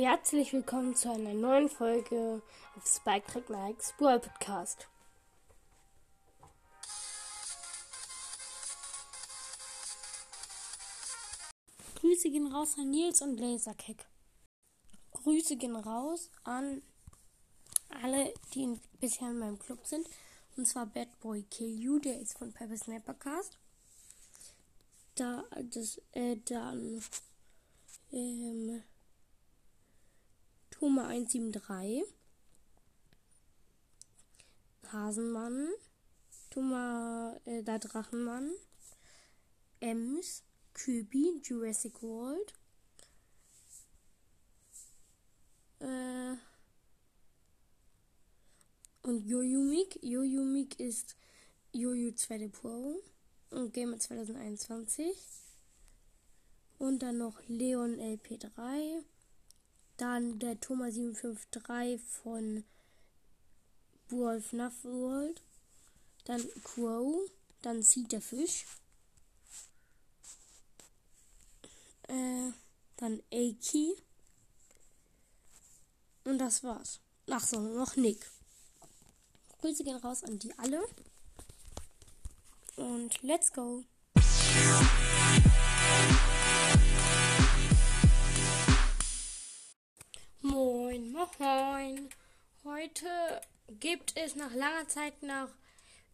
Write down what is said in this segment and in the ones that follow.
Herzlich willkommen zu einer neuen Folge auf Spike Track Nikes Brawl Podcast. Grüße gehen raus an Nils und Laserkick. Grüße gehen raus an alle, die bisher in meinem Club sind. Und zwar Bad Boy Kill You, der ist von Pepper Snappercast. Da, das, äh, dann, ähm, Toma 173. Hasenmann. Toma, äh, der Drachenmann. Ems. Kübi. Jurassic World. Äh, und Jojo-Mik. Jojo-Mik ist Jojo 2 de Puro und Gamer 2021. Und dann noch Leon LP3. Dann der Thomas 753 von Wolf World. Dann Crow. Dann Seed der Fisch. Äh, dann Aki. Und das war's. Ach so, noch Nick. Grüße gehen raus an die alle. Und let's go. Moin. Heute gibt es nach langer Zeit, nach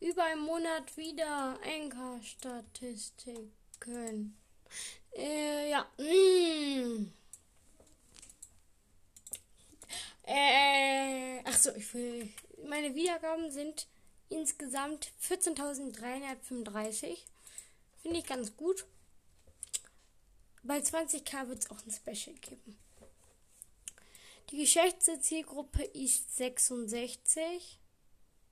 über einem Monat wieder Enker-Statistiken. Äh, ja. Mm. Äh, ach so, ich will. Meine Wiedergaben sind insgesamt 14.335. Finde ich ganz gut. Bei 20k wird es auch ein Special geben. Die geschätzte Zielgruppe ist 66,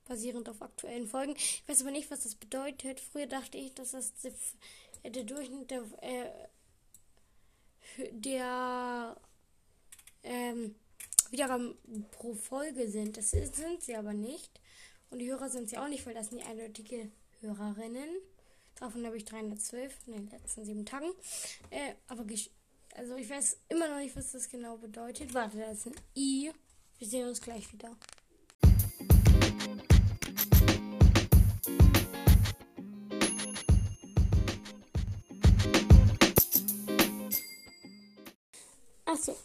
basierend auf aktuellen Folgen. Ich weiß aber nicht, was das bedeutet. Früher dachte ich, dass das der Durchschnitt der, äh, der ähm, Wiedergaben pro Folge sind. Das sind sie aber nicht. Und die Hörer sind sie auch nicht, weil das sind die eindeutige Hörerinnen. Davon habe ich 312 in den letzten sieben Tagen. Äh, aber also ich weiß immer noch nicht, was das genau bedeutet. Warte, da ist ein I. Wir sehen uns gleich wieder. Achso.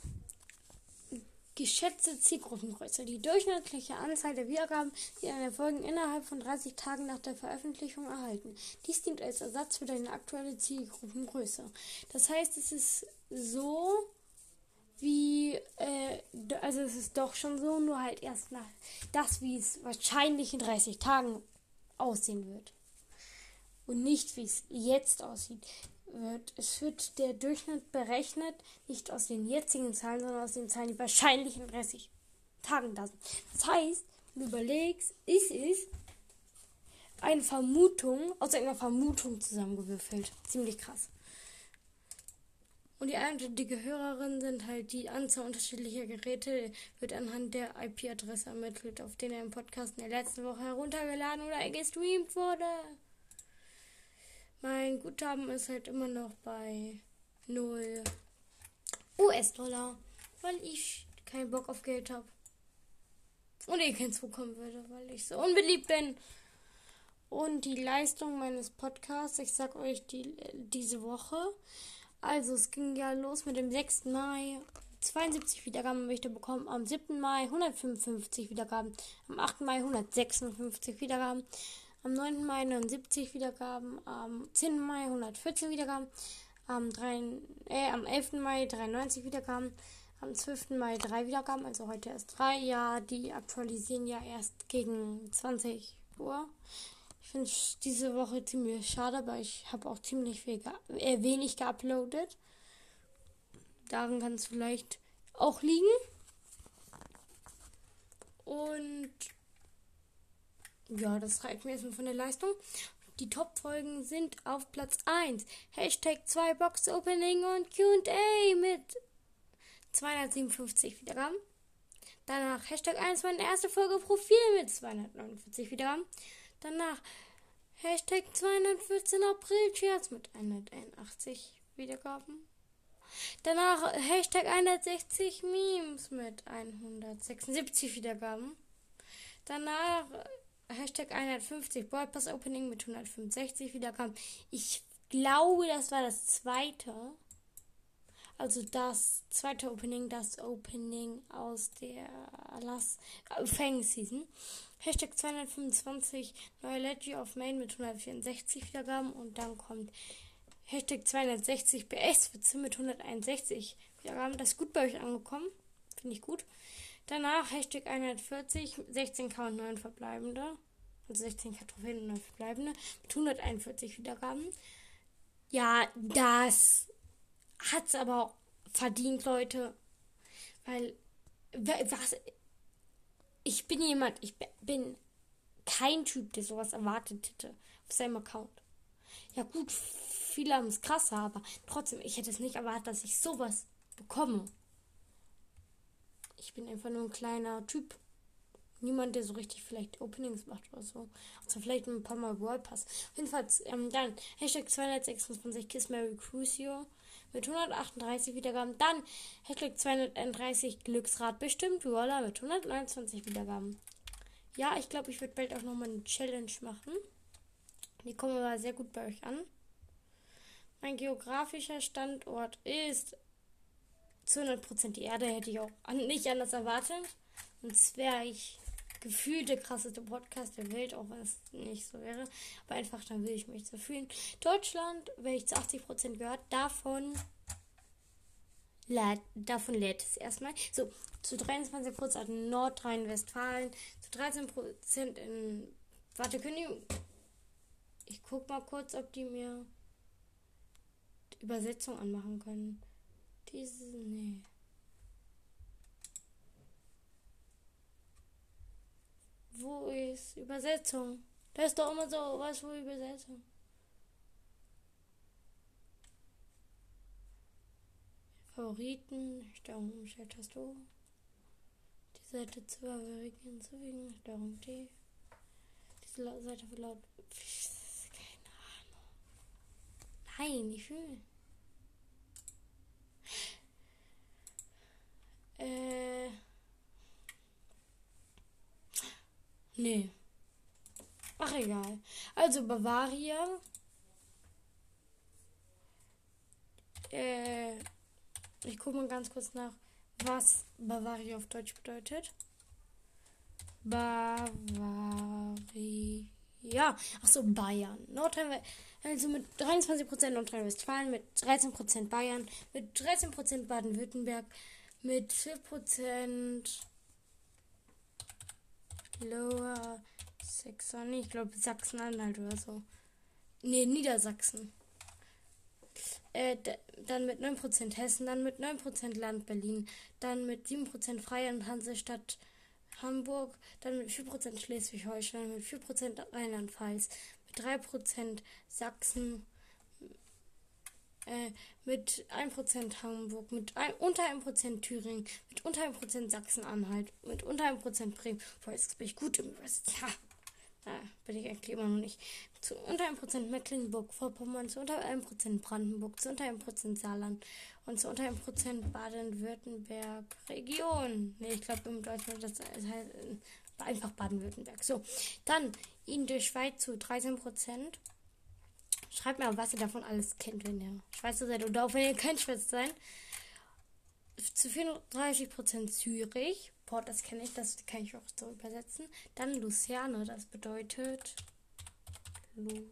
Geschätzte Zielgruppengröße. Die durchschnittliche Anzahl der Wiedergaben, die eine Folgen innerhalb von 30 Tagen nach der Veröffentlichung erhalten. Dies dient als Ersatz für deine aktuelle Zielgruppengröße. Das heißt, es ist so wie, äh, also es ist doch schon so, nur halt erst nach das, wie es wahrscheinlich in 30 Tagen aussehen wird. Und nicht, wie es jetzt aussieht wird, es wird der Durchschnitt berechnet, nicht aus den jetzigen Zahlen, sondern aus den Zahlen, die wahrscheinlich in 30 Tagen da sind. Das heißt, du überlegst, ist es eine Vermutung, aus einer Vermutung zusammengewürfelt. Ziemlich krass. Und die eindeutige Hörerin sind halt die Anzahl unterschiedlicher Geräte, wird anhand der IP-Adresse ermittelt, auf denen im Podcast in der letzten Woche heruntergeladen oder gestreamt wurde. Mein Guthaben ist halt immer noch bei 0 US-Dollar, weil ich keinen Bock auf Geld habe. Und ich keins bekommen würde, weil ich so unbeliebt bin. Und die Leistung meines Podcasts, ich sag euch die, diese Woche. Also es ging ja los mit dem 6. Mai. 72 Wiedergaben möchte ich bekommen. Am 7. Mai 155 Wiedergaben. Am 8. Mai 156 Wiedergaben am 9. Mai 79 Wiedergaben, am 10. Mai 114 Wiedergaben, am, 3, äh, am 11. Mai 93 Wiedergaben, am 12. Mai 3 Wiedergaben, also heute erst 3. Ja, die aktualisieren ja erst gegen 20 Uhr. Ich finde diese Woche ziemlich schade, aber ich habe auch ziemlich viel äh, wenig geuploadet. Daran kann es vielleicht auch liegen. Und ja, das reicht mir erstmal von der Leistung. Die Top-Folgen sind auf Platz 1. Hashtag 2 Box Opening und QA mit 257 Wiedergaben. Danach Hashtag 1 meine erste Folge Profil mit 249 Wiedergaben. Danach Hashtag 214 April Cheers mit 181 Wiedergaben. Danach Hashtag 160 Memes mit 176 Wiedergaben. Danach Hashtag 150 Broadpass Opening mit 165 Wiedergaben. Ich glaube, das war das zweite. Also das zweite Opening, das Opening aus der Las Fang Season. Hashtag 225 neue Leggy of Main mit 164 Wiedergaben und dann kommt Hashtag 260 BS-Witze mit 161 Wiedergaben. Das ist gut bei euch angekommen. Finde ich gut. Danach Hashtag 140, 16k und 9 verbleibende. Also 16k Trophäen und 9 verbleibende. Mit 141 Wiedergaben. Ja, das hat's aber auch verdient, Leute. Weil, was, ich bin jemand, ich bin kein Typ, der sowas erwartet hätte auf seinem Account. Ja gut, viele haben es krasser, aber trotzdem, ich hätte es nicht erwartet, dass ich sowas bekomme. Ich bin einfach nur ein kleiner Typ. Niemand, der so richtig vielleicht Openings macht oder so. Also vielleicht ein paar Mal World Pass. Jedenfalls, ähm, dann Hashtag 226 Kiss Mary Crucio mit 138 Wiedergaben. Dann Hashtag 231 Glücksrad bestimmt Roller mit 129 Wiedergaben. Ja, ich glaube, ich werde bald auch nochmal eine Challenge machen. Die kommen aber sehr gut bei euch an. Mein geografischer Standort ist zu 100% die Erde, hätte ich auch nicht anders erwartet. Sonst wäre ich gefühlt der krasseste Podcast der Welt, auch wenn es nicht so wäre. Aber einfach, dann will ich mich so fühlen. Deutschland, wenn ich zu 80% gehört, davon lädt, davon lädt es erstmal. So, zu 23% in Nordrhein-Westfalen, zu 13% in. Warte, können die. Ich guck mal kurz, ob die mir Übersetzung anmachen können. Diese, nee. Wo ist Übersetzung? Da ist doch immer so was wo Übersetzung. Favoriten, Steuerung Umstelltaste. Die Seite zu Favoriten hinzufügen, Steuerung T. Diese Seite wird laut. Keine Ahnung. Nein, ich will. Äh. Nee. Ach, egal. Also Bavaria. Äh. Ich gucke mal ganz kurz nach, was Bavaria auf Deutsch bedeutet. Bavaria. Achso, Bayern. Nordrhein also mit 23% Nordrhein-Westfalen, mit 13% Bayern, mit 13% Baden-Württemberg, mit 4% Lower Saxon, ich glaube Sachsen-Anhalt oder so. Ne, Niedersachsen. Äh, dann mit 9% Hessen, dann mit 9% Land Berlin, dann mit 7% Freie und Hansestadt Hamburg, dann mit 4% Schleswig-Holstein, mit 4% Rheinland-Pfalz, mit 3% Sachsen, äh, mit 1% Hamburg, mit ein, unter 1% Thüringen, mit unter 1% Sachsen-Anhalt, mit unter 1% Bremen. Boah, jetzt bin ich gut im Rest. Ja. Da bin ich eigentlich immer noch nicht. Zu unter 1% Mecklenburg-Vorpommern, zu unter 1% Brandenburg, zu unter 1% Saarland und zu unter 1% Baden-Württemberg Region. Ne, ich glaube im Deutschland das heißt äh, einfach Baden-Württemberg. So, dann in der Schweiz zu 13%. Schreibt mir, was ihr davon alles kennt, wenn ihr Schweizer seid oder auch wenn ihr kein Schweizer seid. Zu 34% Zürich. Boah, das kenne ich, das kann ich auch so übersetzen. Dann Luzerne, das bedeutet Lu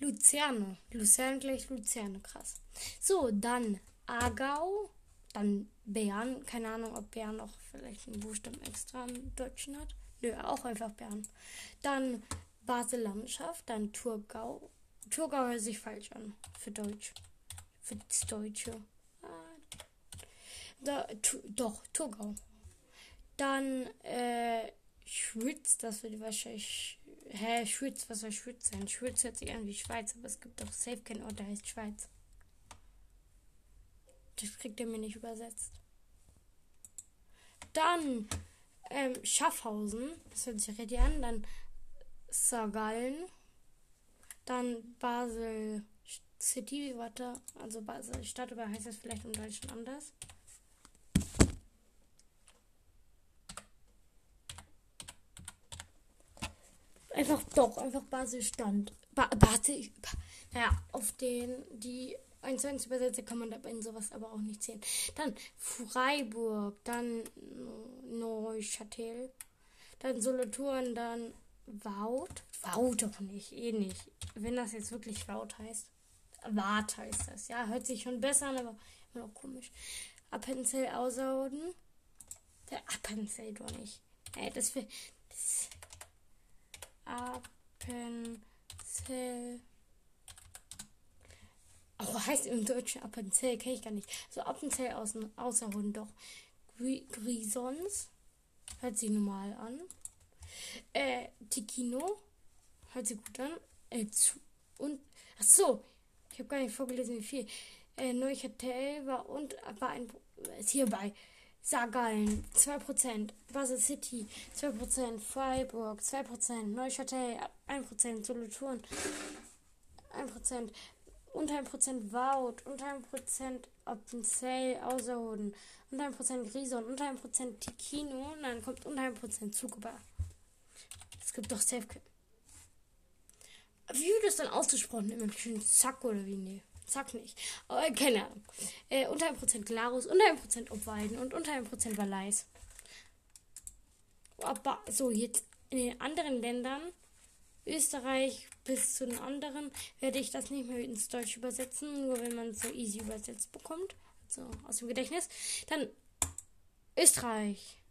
Luzerne. Luzerne gleich Luzerne, krass. So, dann Aargau, dann Bern. Keine Ahnung, ob Bern auch vielleicht einen Buchstaben extra im Deutschen hat. Nö, auch einfach Bern. Dann Basel Landschaft, dann Thurgau, Thurgau hört sich falsch an. Für Deutsch. Für das Deutsche. Ah. Da, tu, doch, Thurgau. Dann, äh, Schwitz, das wird wahrscheinlich. Hä, Schwitz, was soll Schwitz sein? Schwitz hört sich an wie Schweiz, aber es gibt doch safe kein Ort, der heißt Schweiz. Das kriegt er mir nicht übersetzt. Dann, ähm, Schaffhausen, das hört sich richtig an. Dann Sagallen. Dann Basel City, warte, also Stadt, oder heißt das vielleicht im Deutschen anders? Einfach doch, einfach Basisstand. Ba Basis. Ja, auf den die 1 zu 1 Übersetzer kann man dabei in sowas aber auch nicht sehen. Dann Freiburg, dann Neuchâtel, dann Solothurn, dann Wout. Wout doch nicht, eh nicht. Wenn das jetzt wirklich Wout heißt. Wart heißt das. Ja, hört sich schon besser an, aber immer noch komisch. Appenzell Außerhoden. Der Appenzell doch nicht. Ey, das will. Das Appenzell. Oh, heißt im Deutschen Appenzell, kenne ich gar nicht. So Appenzell außen, Außerhoden doch. Grisons. Hört sich normal an. Äh, Tikino. Hört sich gut an. Äh, zu, und. Ach so. Ich habe gar nicht vorgelesen, wie viel. Äh, Neuchâtel war und war ein. Ist hierbei. Saargallen 2%, Basel City 2%, Freiburg 2%, Neuchâtel 1%, Solothurn 1%, unter 1% Wout, unter 1% Appenzell, Außerhoden, unter 1% Grison, unter 1% Tikino dann kommt unter 1% Zuckerbar. Es gibt doch Safe. Wie wird das dann ausgesprochen? Immer schön Zack oder wie? Nee. Zack nicht. Aber, keine Ahnung. Äh, unter 1% Glarus, unter 1% Obweiden und unter 1% Valais. Aber so, jetzt in den anderen Ländern, Österreich bis zu den anderen, werde ich das nicht mehr ins Deutsch übersetzen, nur wenn man es so easy übersetzt bekommt. So aus dem Gedächtnis. Dann Österreich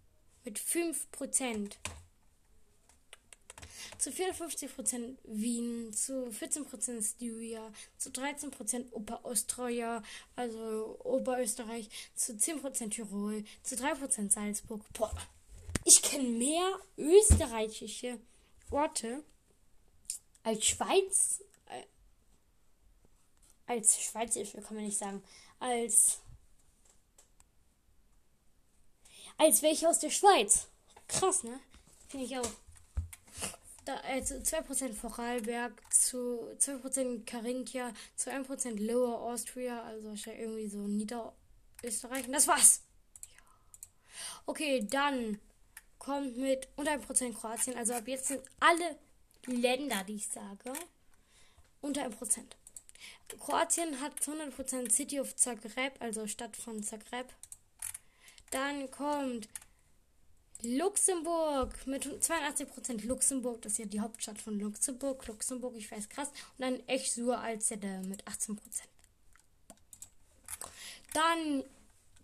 mit 5% zu 54% Wien, zu 14% Styria, zu 13% Oberösterreich, also Oberösterreich, zu 10% Tirol, zu 3% Salzburg. Boah, ich kenne mehr österreichische Orte als Schweiz, äh, als schweizerische, kann man nicht sagen, als als welche aus der Schweiz. Krass, ne? Finde ich auch da, also 2% Vorarlberg zu 2% Carinthia zu 1% Lower Austria, also irgendwie so Niederösterreich. Und das war's. Okay, dann kommt mit unter 1% Kroatien. Also ab jetzt sind alle Länder, die ich sage, unter 1%. Kroatien hat 100% City of Zagreb, also Stadt von Zagreb. Dann kommt Luxemburg mit 82% Luxemburg, das ist ja die Hauptstadt von Luxemburg. Luxemburg, ich weiß krass. Und dann Echsur als mit 18%. Dann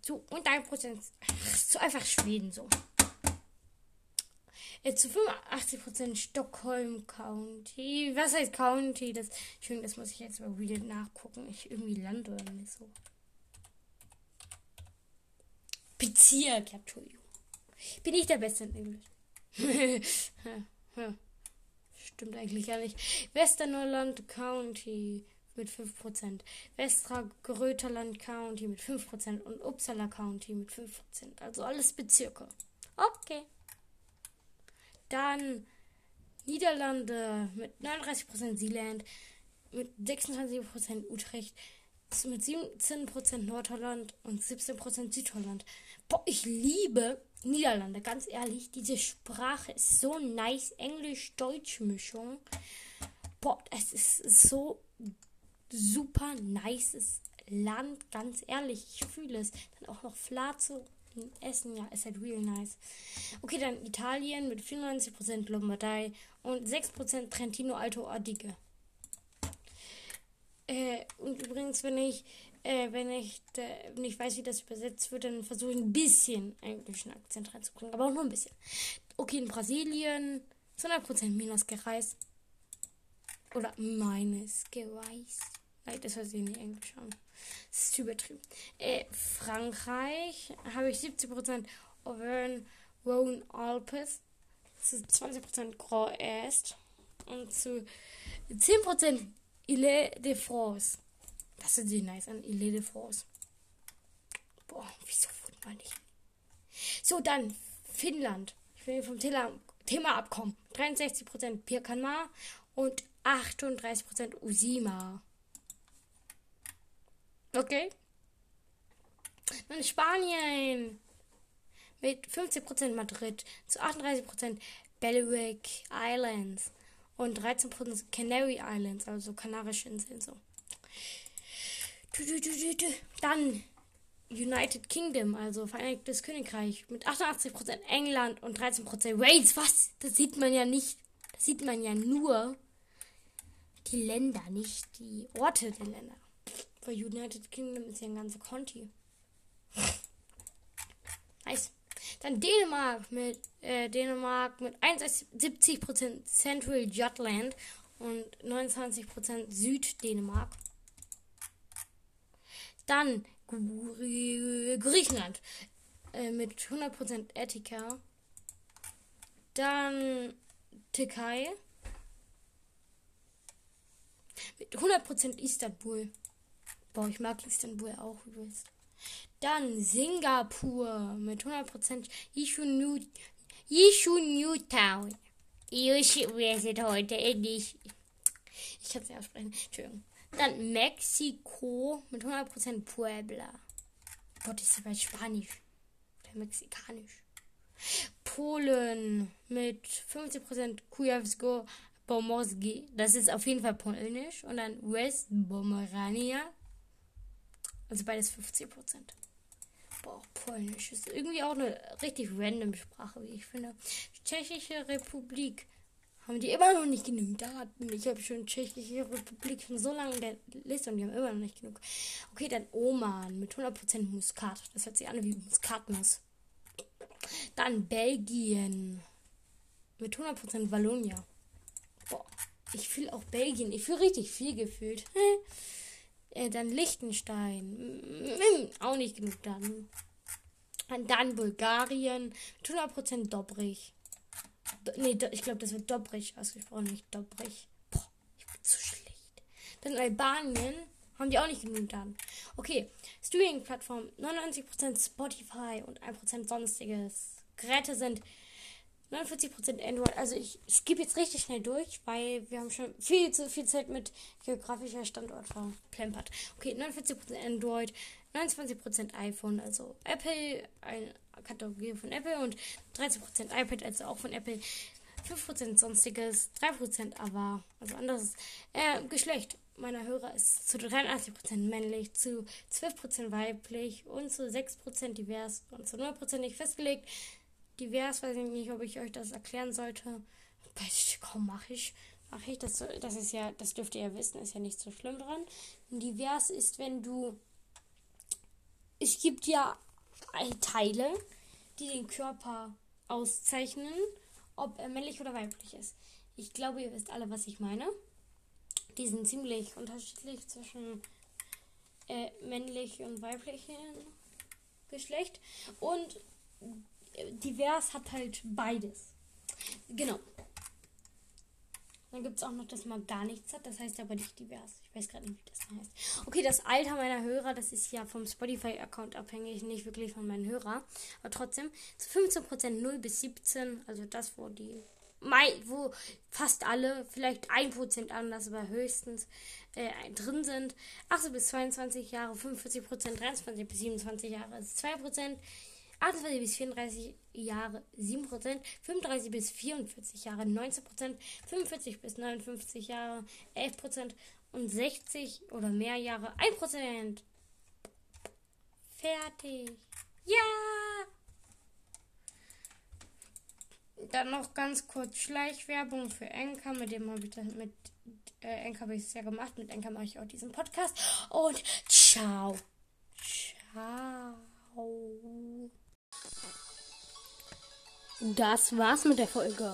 zu und 1% zu einfach Schweden so. Äh, zu 85% Stockholm County. Was heißt County? Das, schön, das muss ich jetzt mal wieder nachgucken. Ich irgendwie lande oder nicht so. Bezirk, ja, Entschuldigung. Bin ich der Beste in Englisch? Stimmt eigentlich gar nicht. Westernorland County mit 5%. Westra Gröterland County mit 5% und Uppsala County mit 5%. Also alles Bezirke. Okay. Dann Niederlande mit 39% Sealand, mit 26% Utrecht, mit 17% Nordholland und 17% Südholland. Boah, ich liebe Niederlande, ganz ehrlich. Diese Sprache ist so nice. Englisch-Deutsch-Mischung. Boah, es ist so super nices Land, ganz ehrlich. Ich fühle es. Dann auch noch Flazo Essen, ja, ist halt real nice. Okay, dann Italien mit 94% Lombardei und 6% Trentino Alto Adige. Äh, und übrigens, wenn ich äh, wenn ich äh, nicht weiß, wie das übersetzt wird, dann versuche ich ein bisschen englischen Akzent reinzukriegen, aber auch nur ein bisschen. Okay, in Brasilien 100% minus gereist. Oder meines gereist. Nein, das hört sich nicht englisch an. Das ist übertrieben. Äh, Frankreich habe ich 70% Auvergne, Rhone, Alpes. Zu 20% Grand Est. Und zu 10% Ile de France. Das sieht sich nice an. Ile de France. Boah, wieso wurden wir nicht? So, dann Finnland. Ich will vom Thema, abkommen. 63% Pirkanmaa und 38% Usima. Okay. Dann Spanien. Mit 15% Madrid zu 38% Balearic Islands und 13% Canary Islands, also Kanarische Inseln so. Dann United Kingdom, also Vereinigtes Königreich, mit 88% England und 13% Wales. Was? Das sieht man ja nicht. Das sieht man ja nur die Länder, nicht die Orte der Länder. Weil United Kingdom ist ja ein ganzer Conti. Nice. Dann Dänemark mit äh, Dänemark mit 71% Central Jutland und 29% Süddänemark. Dann Griechenland äh, mit 100% Etika. Dann Türkei mit 100% Istanbul. Boah, ich mag Istanbul auch übelst. Dann Singapur mit 100% Yishu New, Newtown. Yishu, wir sind heute endlich. Ich kann es nicht aussprechen. Entschuldigung. Dann Mexiko mit 100% Puebla. Gott, ist aber Spanisch. Oder Mexikanisch. Polen mit 50% Kujawsko Pomorski. Das ist auf jeden Fall polnisch. Und dann West Pomerania. Also beides 50%. Boah, polnisch ist irgendwie auch eine richtig random Sprache, wie ich finde. Tschechische Republik haben die immer noch nicht genug Daten. Ich habe schon Tschechische Republik schon so lange in der Liste und die haben immer noch nicht genug. Okay, dann Oman mit 100% Muskat. Das hört sich an wie Muskatnuss. Dann Belgien mit 100% Wallonia. Boah, ich fühle auch Belgien. Ich fühle richtig viel gefühlt. äh, dann Liechtenstein. Mm, auch nicht genug Daten. Dann Bulgarien mit 100% Dobrich. Nee, ich glaube, das wird Dobrich ausgesprochen, nicht Dobrich. Boah, ich bin zu schlecht. Dann Albanien haben die auch nicht genug Daten. Okay, Streaming-Plattform 99% Spotify und 1% sonstiges. Geräte sind 49% Android. Also ich skippe jetzt richtig schnell durch, weil wir haben schon viel zu viel Zeit mit geografischer Standort verplempert. Okay, 49% Android, 29% iPhone, also Apple, eine Kategorie von Apple und 13% iPad, also auch von Apple. 5% sonstiges, 3% aber, also anderes. Äh, Geschlecht meiner Hörer ist zu 83% männlich, zu 12% weiblich und zu 6% divers und zu 0% nicht festgelegt. Divers weiß ich nicht, ob ich euch das erklären sollte. Kaum mache ich. Mache ich das, das ist ja, das dürft ihr ja wissen, ist ja nicht so schlimm dran. Divers ist, wenn du es gibt ja Teile, die den Körper auszeichnen, ob er männlich oder weiblich ist. Ich glaube, ihr wisst alle, was ich meine. Die sind ziemlich unterschiedlich zwischen äh, männlich und weiblichem Geschlecht. Und divers hat halt beides. Genau. Dann gibt es auch noch, dass man gar nichts hat. Das heißt aber nicht divers. Ich weiß gerade nicht, wie das heißt. Okay, das Alter meiner Hörer, das ist ja vom Spotify-Account abhängig, nicht wirklich von meinen Hörern. Aber trotzdem, zu 15% 0 bis 17, also das, wo die wo fast alle, vielleicht 1% anders, aber höchstens äh, drin sind. 18 bis 22 Jahre, 45%, 23 bis 27 Jahre ist 2%, 28 bis 34 Jahre 7%, 35 bis 44 Jahre 19%, 45 bis 59 Jahre 11% und 60 oder mehr Jahre 1%. Fertig. Ja! Dann noch ganz kurz Schleichwerbung für Enka, mit dem habe ich das mit äh, Enka habe ich es ja gemacht, mit Enka mache ich auch diesen Podcast und ciao. Ciao. Das war's mit der Folge.